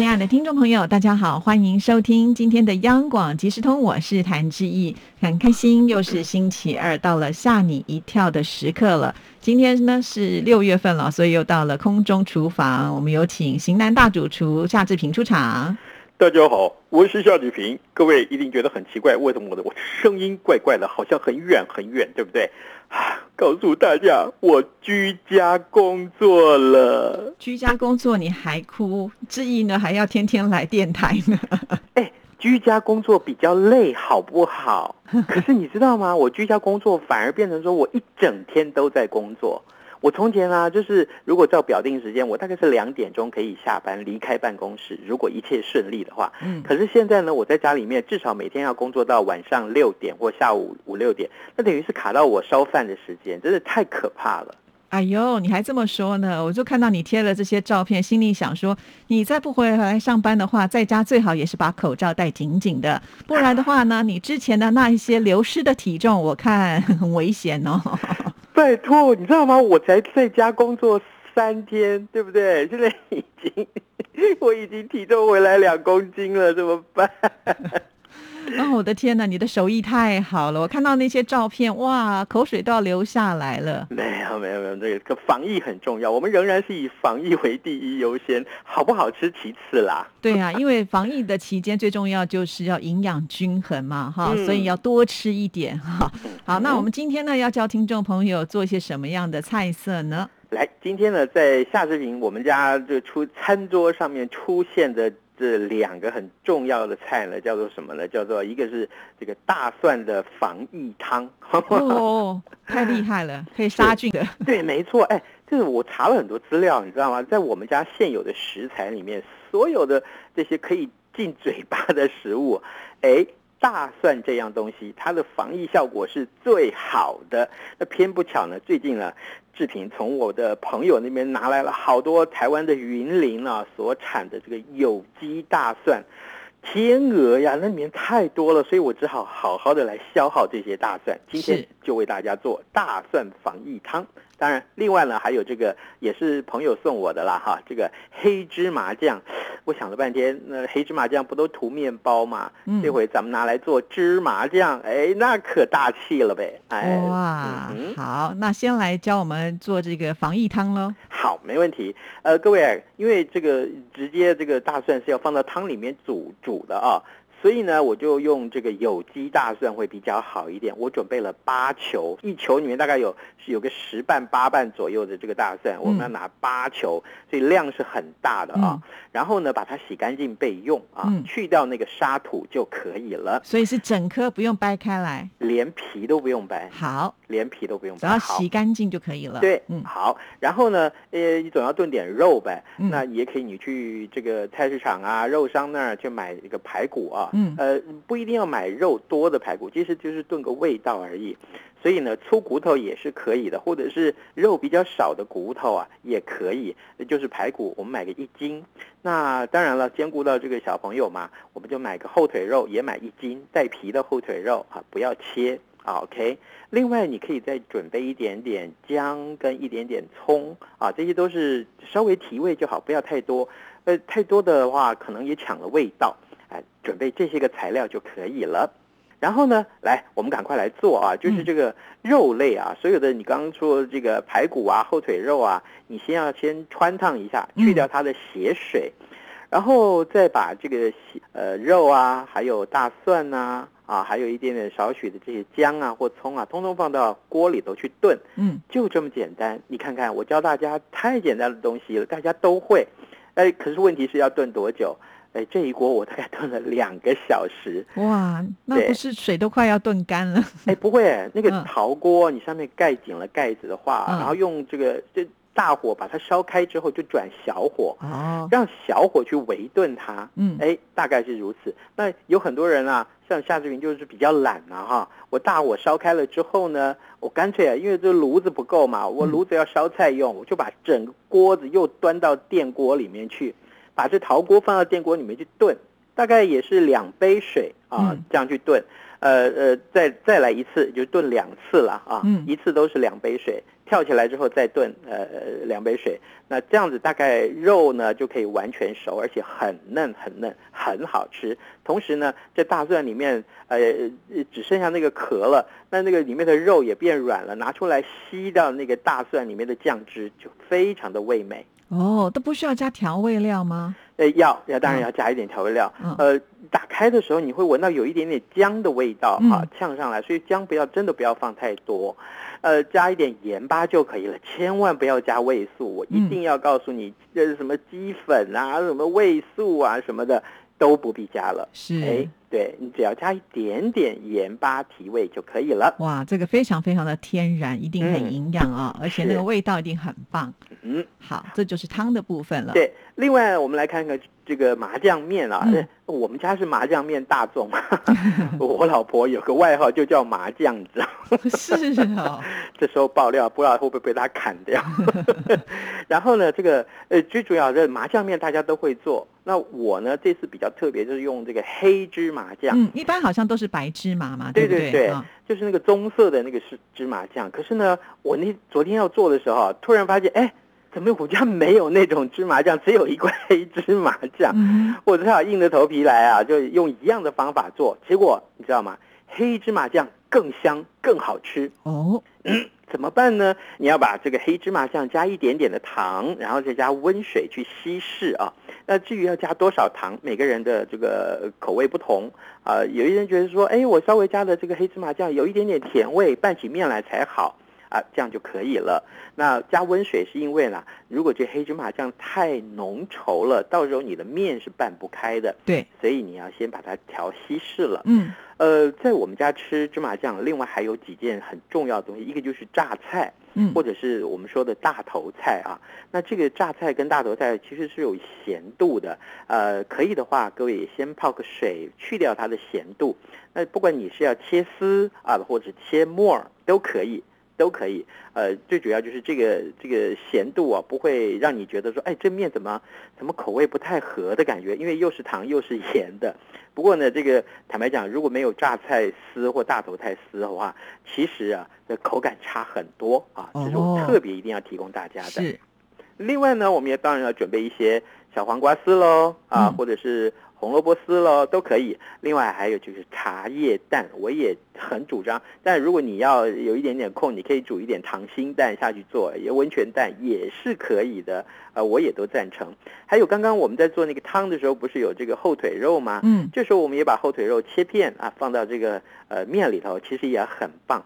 亲爱的听众朋友，大家好，欢迎收听今天的央广即时通，我是谭志毅，很开心又是星期二，到了吓你一跳的时刻了。今天呢是六月份了，所以又到了空中厨房，我们有请型男大主厨夏志平出场。大家好，我是夏志平。各位一定觉得很奇怪，为什么我的我声音怪怪的，好像很远很远，对不对？告诉大家，我居家工作了。居家工作你还哭？志毅呢还要天天来电台呢？哎，居家工作比较累，好不好？可是你知道吗？我居家工作反而变成说我一整天都在工作。我从前啊，就是如果照表定时间，我大概是两点钟可以下班离开办公室，如果一切顺利的话。嗯。可是现在呢，我在家里面至少每天要工作到晚上六点或下午五六点，那等于是卡到我烧饭的时间，真的太可怕了。哎呦，你还这么说呢？我就看到你贴了这些照片，心里想说，你再不回来上班的话，在家最好也是把口罩戴紧紧的，不然的话呢，你之前的那一些流失的体重，我看很危险哦。拜托，你知道吗？我才在家工作三天，对不对？现在已经，我已经体重回来两公斤了，怎么办？哦，我的天哪！你的手艺太好了，我看到那些照片，哇，口水都要流下来了。没有，没有，没有，这个防疫很重要，我们仍然是以防疫为第一优先，好不好吃其次啦。对啊，因为防疫的期间最重要就是要营养均衡嘛，哈，所以要多吃一点哈。好，那我们今天呢要教听众朋友做一些什么样的菜色呢？来，今天呢在夏志平我们家就出餐桌上面出现的。这两个很重要的菜呢，叫做什么呢？叫做一个是这个大蒜的防疫汤。哦，太厉害了，可以杀菌的。对，没错。哎，这个我查了很多资料，你知道吗？在我们家现有的食材里面，所有的这些可以进嘴巴的食物，哎。大蒜这样东西，它的防疫效果是最好的。那偏不巧呢，最近呢，制品从我的朋友那边拿来了好多台湾的云林啊所产的这个有机大蒜，天鹅呀，那里面太多了，所以我只好好好的来消耗这些大蒜。今天就为大家做大蒜防疫汤。当然，另外呢，还有这个也是朋友送我的啦，哈，这个黑芝麻酱。我想了半天，那黑芝麻酱不都涂面包吗？这回咱们拿来做芝麻酱，哎，那可大气了呗！哎，哇，好，那先来教我们做这个防疫汤喽。好，没问题。呃，各位，因为这个直接这个大蒜是要放到汤里面煮煮的啊。所以呢，我就用这个有机大蒜会比较好一点。我准备了八球，一球里面大概有有个十瓣八瓣左右的这个大蒜，我们要拿八球，所以量是很大的啊。然后呢，把它洗干净备用啊，去掉那个沙土就可以了。所以是整颗不用掰开来，连皮都不用掰。好，连皮都不用，只要洗干净就可以了。对，嗯，好。然后呢，呃，你总要炖点肉呗，那也可以，你去这个菜市场啊，肉商那儿去买一个排骨啊。嗯，呃，不一定要买肉多的排骨，其实就是炖个味道而已。所以呢，粗骨头也是可以的，或者是肉比较少的骨头啊，也可以。就是排骨，我们买个一斤。那当然了，兼顾到这个小朋友嘛，我们就买个后腿肉，也买一斤带皮的后腿肉啊，不要切啊。OK。另外，你可以再准备一点点姜跟一点点葱啊，这些都是稍微提味就好，不要太多。呃，太多的话可能也抢了味道。哎，准备这些个材料就可以了。然后呢，来，我们赶快来做啊！就是这个肉类啊，所有的你刚刚说这个排骨啊、后腿肉啊，你先要先穿烫一下，去掉它的血水，然后再把这个呃肉啊，还有大蒜呐，啊，还有一点点少许的这些姜啊或葱啊，通通放到锅里头去炖。嗯，就这么简单。你看看，我教大家太简单的东西了，大家都会。哎，可是问题是要炖多久？哎，这一锅我大概炖了两个小时。哇，那不是水都快要炖干了？哎，不会，那个陶锅你上面盖紧了盖子的话，然后用这个这大火把它烧开之后，就转小火，哦，让小火去围炖它。嗯，哎，大概是如此。那有很多人啊。像夏志平就是比较懒嘛哈，我大火烧开了之后呢，我干脆啊，因为这炉子不够嘛，我炉子要烧菜用，我就把整个锅子又端到电锅里面去，把这陶锅放到电锅里面去炖，大概也是两杯水啊，这样去炖。呃呃，再再来一次，就炖两次了啊！一次都是两杯水，跳起来之后再炖，呃，两杯水。那这样子大概肉呢就可以完全熟，而且很嫩很嫩，很好吃。同时呢，这大蒜里面呃只剩下那个壳了，那那个里面的肉也变软了，拿出来吸到那个大蒜里面的酱汁，就非常的味美。哦，都不需要加调味料吗？呃，要要，当然要加一点调味料。呃，打开的时候你会闻到有一点点姜的味道哈，呛上来，所以姜不要真的不要放太多，呃，加一点盐巴就可以了，千万不要加味素。我一定要告诉你，这是什么鸡粉啊，什么味素啊什么的都不必加了。是，哎，对你只要加一点点盐巴提味就可以了。哇，这个非常非常的天然，一定很营养啊，而且那个味道一定很棒。嗯，好，这就是汤的部分了。对，另外我们来看看这个麻酱面啊，我们家是麻酱面大众，我老婆有个外号就叫麻酱子。是啊，这时候爆料，不知道会不会被他砍掉。然后呢，这个呃，最主要的麻酱面大家都会做，那我呢这次比较特别，就是用这个黑芝麻酱。嗯，一般好像都是白芝麻嘛，对对对，就是那个棕色的那个是芝麻酱。可是呢，我那昨天要做的时候，突然发现，哎。怎么我家没有那种芝麻酱，只有一块黑芝麻酱？我只好硬着头皮来啊，就用一样的方法做。结果你知道吗？黑芝麻酱更香更好吃哦。怎么办呢？你要把这个黑芝麻酱加一点点的糖，然后再加温水去稀释啊。那至于要加多少糖，每个人的这个口味不同啊。有一人觉得说，哎，我稍微加的这个黑芝麻酱有一点点甜味，拌起面来才好。啊，这样就可以了。那加温水是因为呢，如果这黑芝麻酱太浓稠了，到时候你的面是拌不开的。对，所以你要先把它调稀释了。嗯，呃，在我们家吃芝麻酱，另外还有几件很重要的东西，一个就是榨菜，嗯，或者是我们说的大头菜啊。那这个榨菜跟大头菜其实是有咸度的。呃，可以的话，各位先泡个水，去掉它的咸度。那不管你是要切丝啊，或者切末都可以。都可以，呃，最主要就是这个这个咸度啊，不会让你觉得说，哎，这面怎么怎么口味不太合的感觉，因为又是糖又是盐的。不过呢，这个坦白讲，如果没有榨菜丝或大头菜丝的话，其实啊，这口感差很多啊，这是我特别一定要提供大家的。是。另外呢，我们也当然要准备一些小黄瓜丝喽，啊，或者是。红萝卜丝喽都可以，另外还有就是茶叶蛋，我也很主张。但如果你要有一点点空，你可以煮一点溏心蛋下去做，也温泉蛋也是可以的。呃，我也都赞成。还有刚刚我们在做那个汤的时候，不是有这个后腿肉吗？嗯，这时候我们也把后腿肉切片啊，放到这个呃面里头，其实也很棒。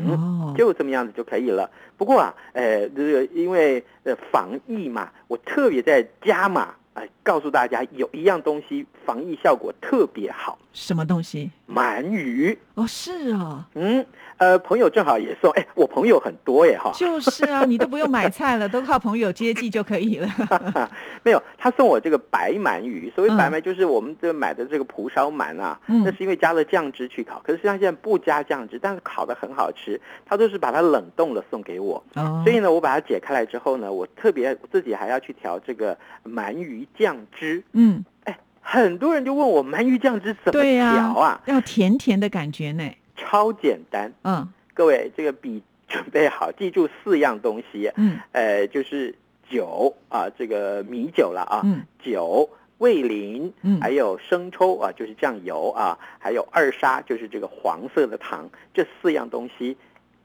嗯，就这么样子就可以了。不过啊，呃，这个因为呃防疫嘛，我特别在加码。哎，告诉大家有一样东西防疫效果特别好，什么东西？鳗鱼。哦，是啊，嗯。呃，朋友正好也送，哎，我朋友很多耶，哈，就是啊，你都不用买菜了，都靠朋友接济就可以了。没有，他送我这个白鳗鱼，所谓白鳗就是我们这买的这个蒲烧鳗啊，那是因为加了酱汁去烤，可是实际上现在不加酱汁，但是烤的很好吃，他都是把它冷冻了送给我，所以呢，我把它解开来之后呢，我特别自己还要去调这个鳗鱼酱汁，嗯，哎，很多人就问我鳗鱼酱汁怎么调啊？要甜甜的感觉呢。超简单，嗯，各位这个笔准备好，记住四样东西，嗯，呃，就是酒啊，这个米酒了啊，嗯，酒、味淋，嗯，还有生抽啊，就是酱油啊，还有二砂，就是这个黄色的糖，这四样东西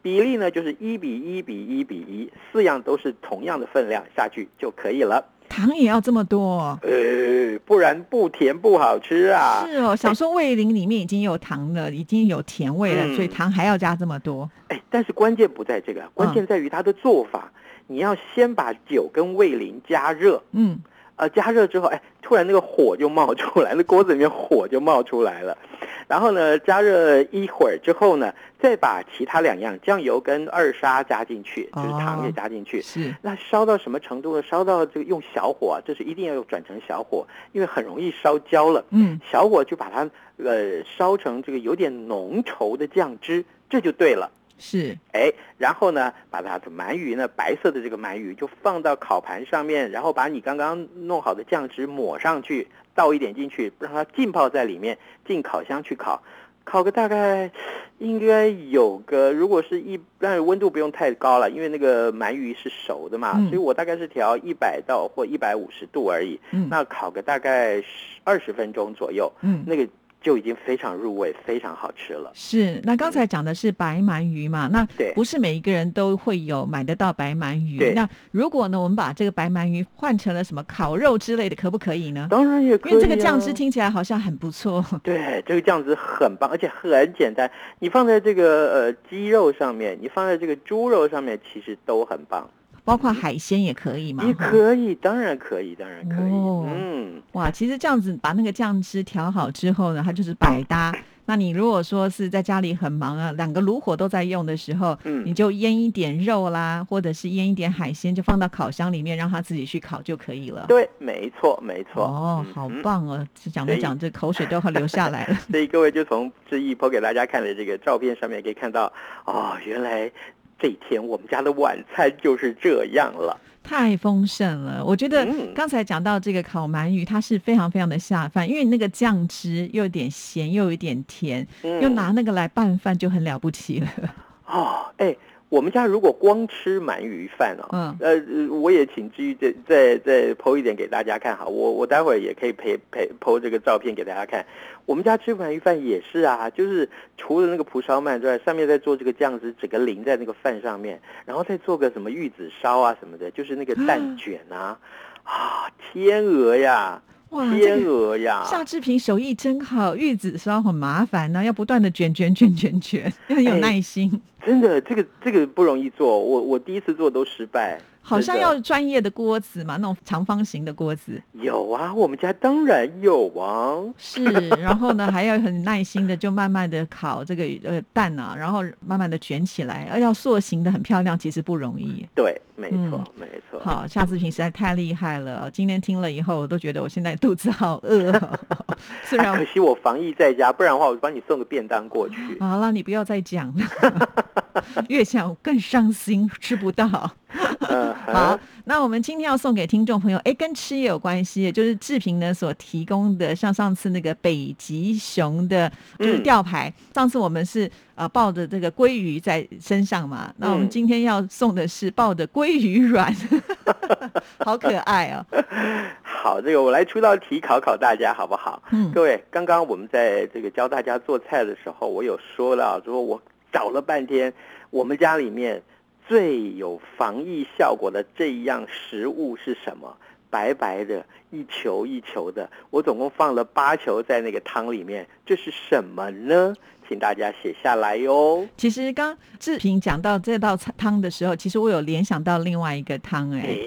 比例呢，就是一比一比一比一，四样都是同样的分量下去就可以了。糖也要这么多，呃，不然不甜不好吃啊。是哦，想说味淋里面已经有糖了，已经有甜味了，所以糖还要加这么多。哎，但是关键不在这个，关键在于它的做法。你要先把酒跟味淋加热，嗯，呃，加热之后，哎，突然那个火就冒出来，那锅子里面火就冒出来了。然后呢，加热一会儿之后呢，再把其他两样酱油跟二砂加进去，就是糖也加进去。是。那烧到什么程度呢？烧到这个用小火，这是一定要转成小火，因为很容易烧焦了。嗯。小火就把它呃烧成这个有点浓稠的酱汁，这就对了。是。哎，然后呢，把它的鳗鱼呢，白色的这个鳗鱼就放到烤盘上面，然后把你刚刚弄好的酱汁抹上去。倒一点进去，让它浸泡在里面，进烤箱去烤，烤个大概应该有个，如果是一，但是温度不用太高了，因为那个鳗鱼是熟的嘛，所以我大概是调一百到或一百五十度而已。嗯，那烤个大概十二十分钟左右。嗯，那个。就已经非常入味，非常好吃了。是，那刚才讲的是白鳗鱼嘛？那不是每一个人都会有买得到白鳗鱼。那如果呢，我们把这个白鳗鱼换成了什么烤肉之类的，可不可以呢？当然也可以。因为这个酱汁听起来好像很不错。对，这个酱汁很棒，而且很简单。你放在这个呃鸡肉上面，你放在这个猪肉上面，其实都很棒。包括海鲜也可以吗？也可以，当然可以，当然可以。嗯，哇，其实这样子把那个酱汁调好之后呢，它就是百搭。那你如果说是在家里很忙啊，两个炉火都在用的时候，嗯，你就腌一点肉啦，或者是腌一点海鲜，就放到烤箱里面，让它自己去烤就可以了。对，没错，没错。哦，好棒哦！讲着讲着，口水都快流下来了。所以各位就从志毅播给大家看的这个照片上面可以看到，哦，原来。这一天我们家的晚餐就是这样了，太丰盛了。我觉得刚才讲到这个烤鳗鱼，它是非常非常的下饭，因为那个酱汁又有点咸，又有点甜，又拿那个来拌饭就很了不起了。哦，哎。我们家如果光吃鳗鱼饭哦，嗯，呃，我也请志毅再再再剖一点给大家看哈，我我待会儿也可以陪陪剖这个照片给大家看。我们家吃鳗鱼饭也是啊，就是除了那个蒲烧鳗之外，上面再做这个酱汁，整个淋在那个饭上面，然后再做个什么玉子烧啊什么的，就是那个蛋卷啊，啊，天鹅呀。天鹅呀！夏志平手艺真好，玉子烧很麻烦呢，要不断的卷卷卷卷卷，要很有耐心。真的，这个这个不容易做，我我第一次做都失败。好像要专业的锅子嘛，那种长方形的锅子。有啊，我们家当然有啊。是，然后呢，还要很耐心的，就慢慢的烤这个呃蛋啊，然后慢慢的卷起来，要塑形的很漂亮，其实不容易。对，没错，没错。好，夏志平实在太厉害了，今天听了以后，我都觉得我现在肚子好饿。虽然可惜我防疫在家，不然的话，我帮你送个便当过去。好了，你不要再讲了，越想更伤心，吃不到。好，那我们今天要送给听众朋友，哎，跟吃也有关系，就是志平呢所提供的，像上次那个北极熊的，就是吊牌。上次我们是呃抱着这个鲑鱼在身上嘛，那我们今天要送的是抱着鲑鱼卵，好可爱哦。好，这个我来出道题考考大家好不好？嗯，各位，刚刚我们在这个教大家做菜的时候，我有说了，说我找了半天，我们家里面。最有防疫效果的这一样食物是什么？白白的，一球一球的。我总共放了八球在那个汤里面，这是什么呢？请大家写下来哟。其实刚志平讲到这道汤的时候，其实我有联想到另外一个汤，哎，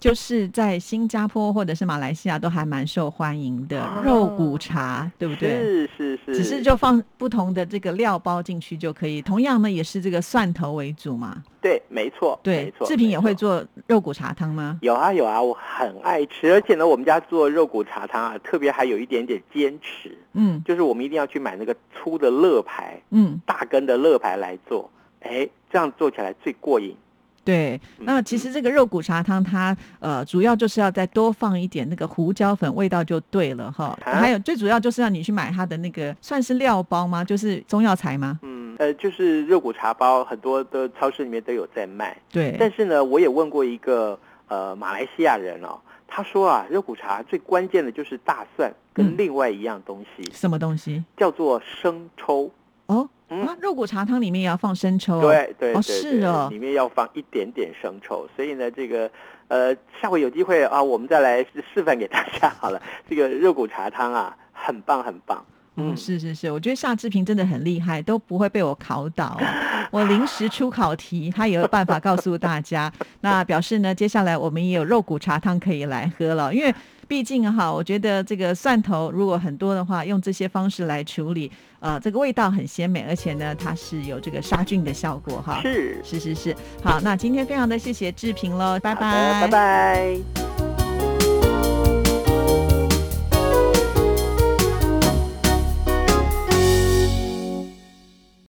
就是在新加坡或者是马来西亚都还蛮受欢迎的肉骨茶，对不对？是是是。只是就放不同的这个料包进去就可以。同样呢，也是这个蒜头为主嘛。对，没错，对。志平也会做肉骨茶汤吗？有啊有啊，我很爱吃，而且呢，我们家做肉骨茶汤啊，特别还有一点点坚持，嗯，就是我们一定要去买那个粗的乐牌，嗯，大根的乐牌来做，哎，这样做起来最过瘾。对，那其实这个肉骨茶汤，它呃，主要就是要再多放一点那个胡椒粉，味道就对了哈。还有最主要就是让你去买它的那个算是料包吗？就是中药材吗？嗯，呃，就是肉骨茶包，很多的超市里面都有在卖。对，但是呢，我也问过一个呃马来西亚人哦，他说啊，肉骨茶最关键的就是大蒜跟另外一样东西，什么东西？叫做生抽。哦。啊，肉骨茶汤里面也要放生抽，对对对，是哦，里面要放一点点生抽，所以呢，这个呃，下回有机会啊，我们再来示范给大家好了。这个肉骨茶汤啊，很棒很棒。嗯，是是是，我觉得夏志平真的很厉害，都不会被我考倒。我临时出考题，他也有办法告诉大家。那表示呢，接下来我们也有肉骨茶汤可以来喝了，因为。毕竟哈，我觉得这个蒜头如果很多的话，用这些方式来处理，呃，这个味道很鲜美，而且呢，它是有这个杀菌的效果哈。是是是是，好，那今天非常的谢谢志平喽，拜拜拜拜。